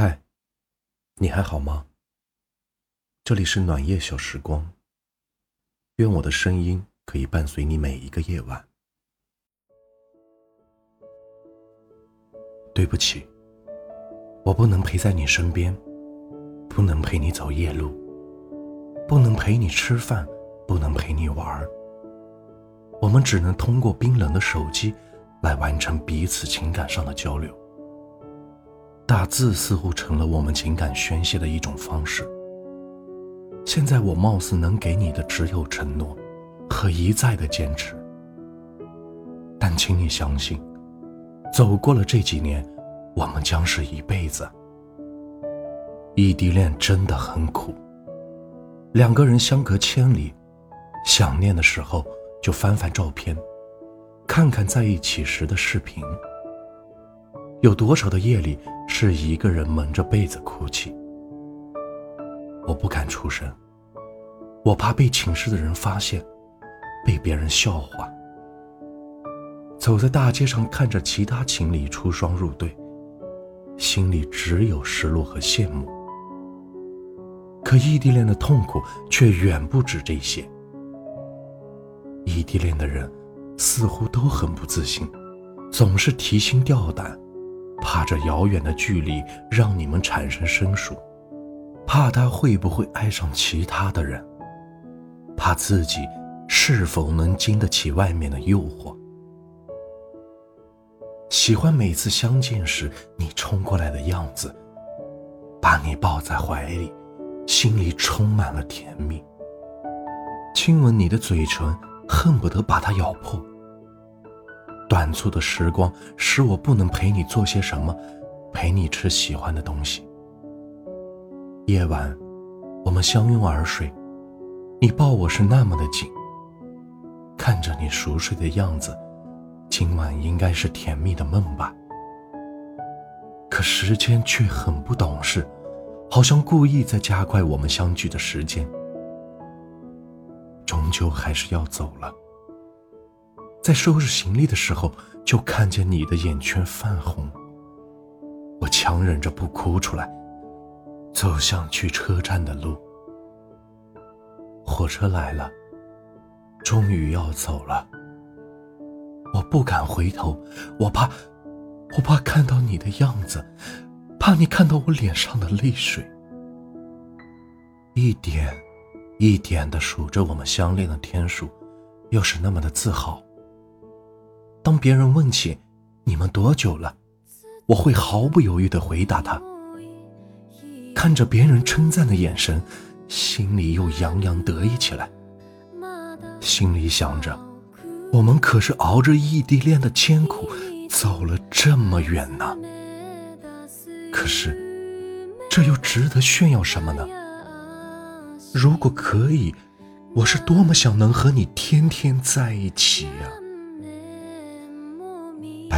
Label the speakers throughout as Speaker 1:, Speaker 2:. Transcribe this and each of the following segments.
Speaker 1: 嗨，你还好吗？这里是暖夜小时光，愿我的声音可以伴随你每一个夜晚。对不起，我不能陪在你身边，不能陪你走夜路，不能陪你吃饭，不能陪你玩儿。我们只能通过冰冷的手机来完成彼此情感上的交流。打字似乎成了我们情感宣泄的一种方式。现在我貌似能给你的只有承诺和一再的坚持，但请你相信，走过了这几年，我们将是一辈子。异地恋真的很苦，两个人相隔千里，想念的时候就翻翻照片，看看在一起时的视频。有多少的夜里是一个人蒙着被子哭泣？我不敢出声，我怕被寝室的人发现，被别人笑话。走在大街上，看着其他情侣出双入对，心里只有失落和羡慕。可异地恋的痛苦却远不止这些。异地恋的人似乎都很不自信，总是提心吊胆。怕这遥远的距离让你们产生生疏，怕他会不会爱上其他的人，怕自己是否能经得起外面的诱惑。喜欢每次相见时你冲过来的样子，把你抱在怀里，心里充满了甜蜜。亲吻你的嘴唇，恨不得把它咬破。短促的时光使我不能陪你做些什么，陪你吃喜欢的东西。夜晚，我们相拥而睡，你抱我是那么的紧。看着你熟睡的样子，今晚应该是甜蜜的梦吧。可时间却很不懂事，好像故意在加快我们相聚的时间。终究还是要走了。在收拾行李的时候，就看见你的眼圈泛红。我强忍着不哭出来，走向去车站的路。火车来了，终于要走了。我不敢回头，我怕，我怕看到你的样子，怕你看到我脸上的泪水。一点，一点的数着我们相恋的天数，又是那么的自豪。当别人问起你们多久了，我会毫不犹豫地回答他。看着别人称赞的眼神，心里又洋洋得意起来。心里想着，我们可是熬着异地恋的艰苦，走了这么远呢。可是，这又值得炫耀什么呢？如果可以，我是多么想能和你天天在一起呀！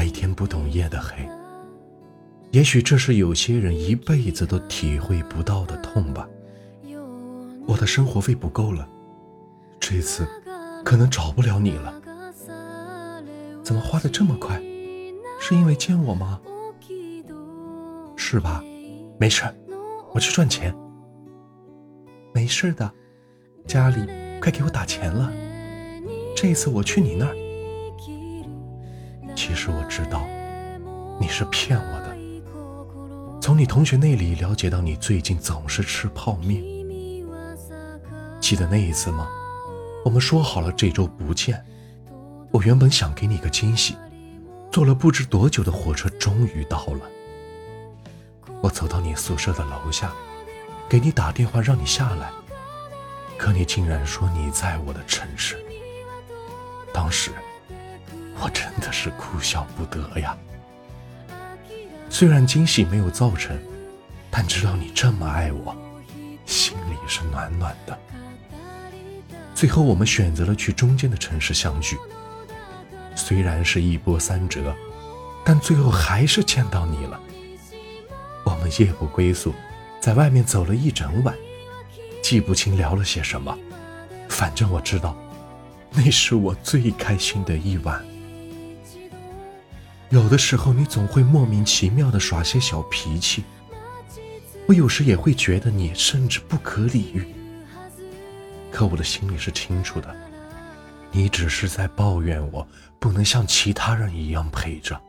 Speaker 1: 白天不懂夜的黑，也许这是有些人一辈子都体会不到的痛吧。我的生活费不够了，这次可能找不了你了。怎么花的这么快？是因为见我吗？是吧？没事，我去赚钱。没事的，家里快给我打钱了。这次我去你那儿。是我知道，你是骗我的。从你同学那里了解到，你最近总是吃泡面。记得那一次吗？我们说好了这周不见。我原本想给你个惊喜，坐了不知多久的火车终于到了。我走到你宿舍的楼下，给你打电话让你下来，可你竟然说你在我的城市。当时。我真的是哭笑不得呀！虽然惊喜没有造成，但知道你这么爱我，心里是暖暖的。最后我们选择了去中间的城市相聚，虽然是一波三折，但最后还是见到你了。我们夜不归宿，在外面走了一整晚，记不清聊了些什么，反正我知道，那是我最开心的一晚。有的时候，你总会莫名其妙的耍些小脾气，我有时也会觉得你甚至不可理喻。可我的心里是清楚的，你只是在抱怨我不能像其他人一样陪着，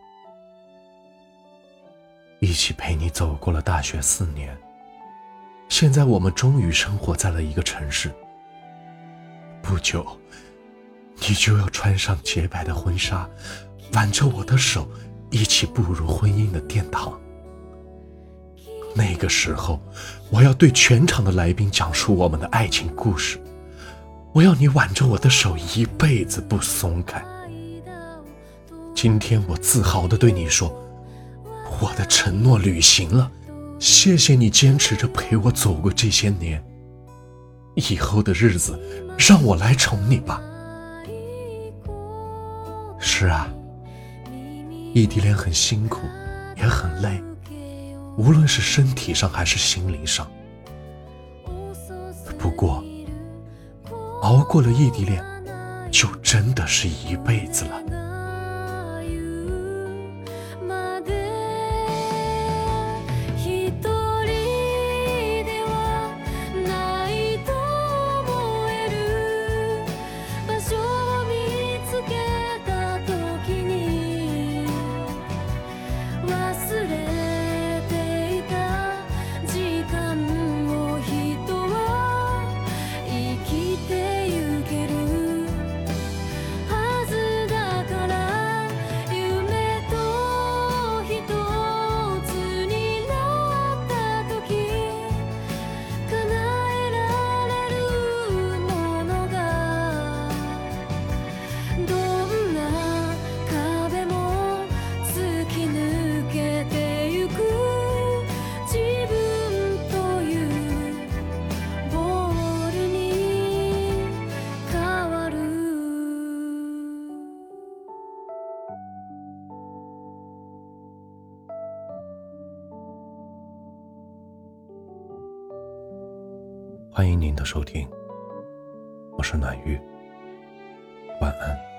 Speaker 1: 一起陪你走过了大学四年。现在我们终于生活在了一个城市。不久，你就要穿上洁白的婚纱，挽着我的手，一起步入婚姻的殿堂。那个时候，我要对全场的来宾讲述我们的爱情故事。我要你挽着我的手，一辈子不松开。今天，我自豪地对你说，我的承诺履行了。谢谢你坚持着陪我走过这些年，以后的日子让我来宠你吧。是啊，异地恋很辛苦，也很累，无论是身体上还是心灵上。不过，熬过了异地恋，就真的是一辈子了。欢迎您的收听，我是暖玉，晚安。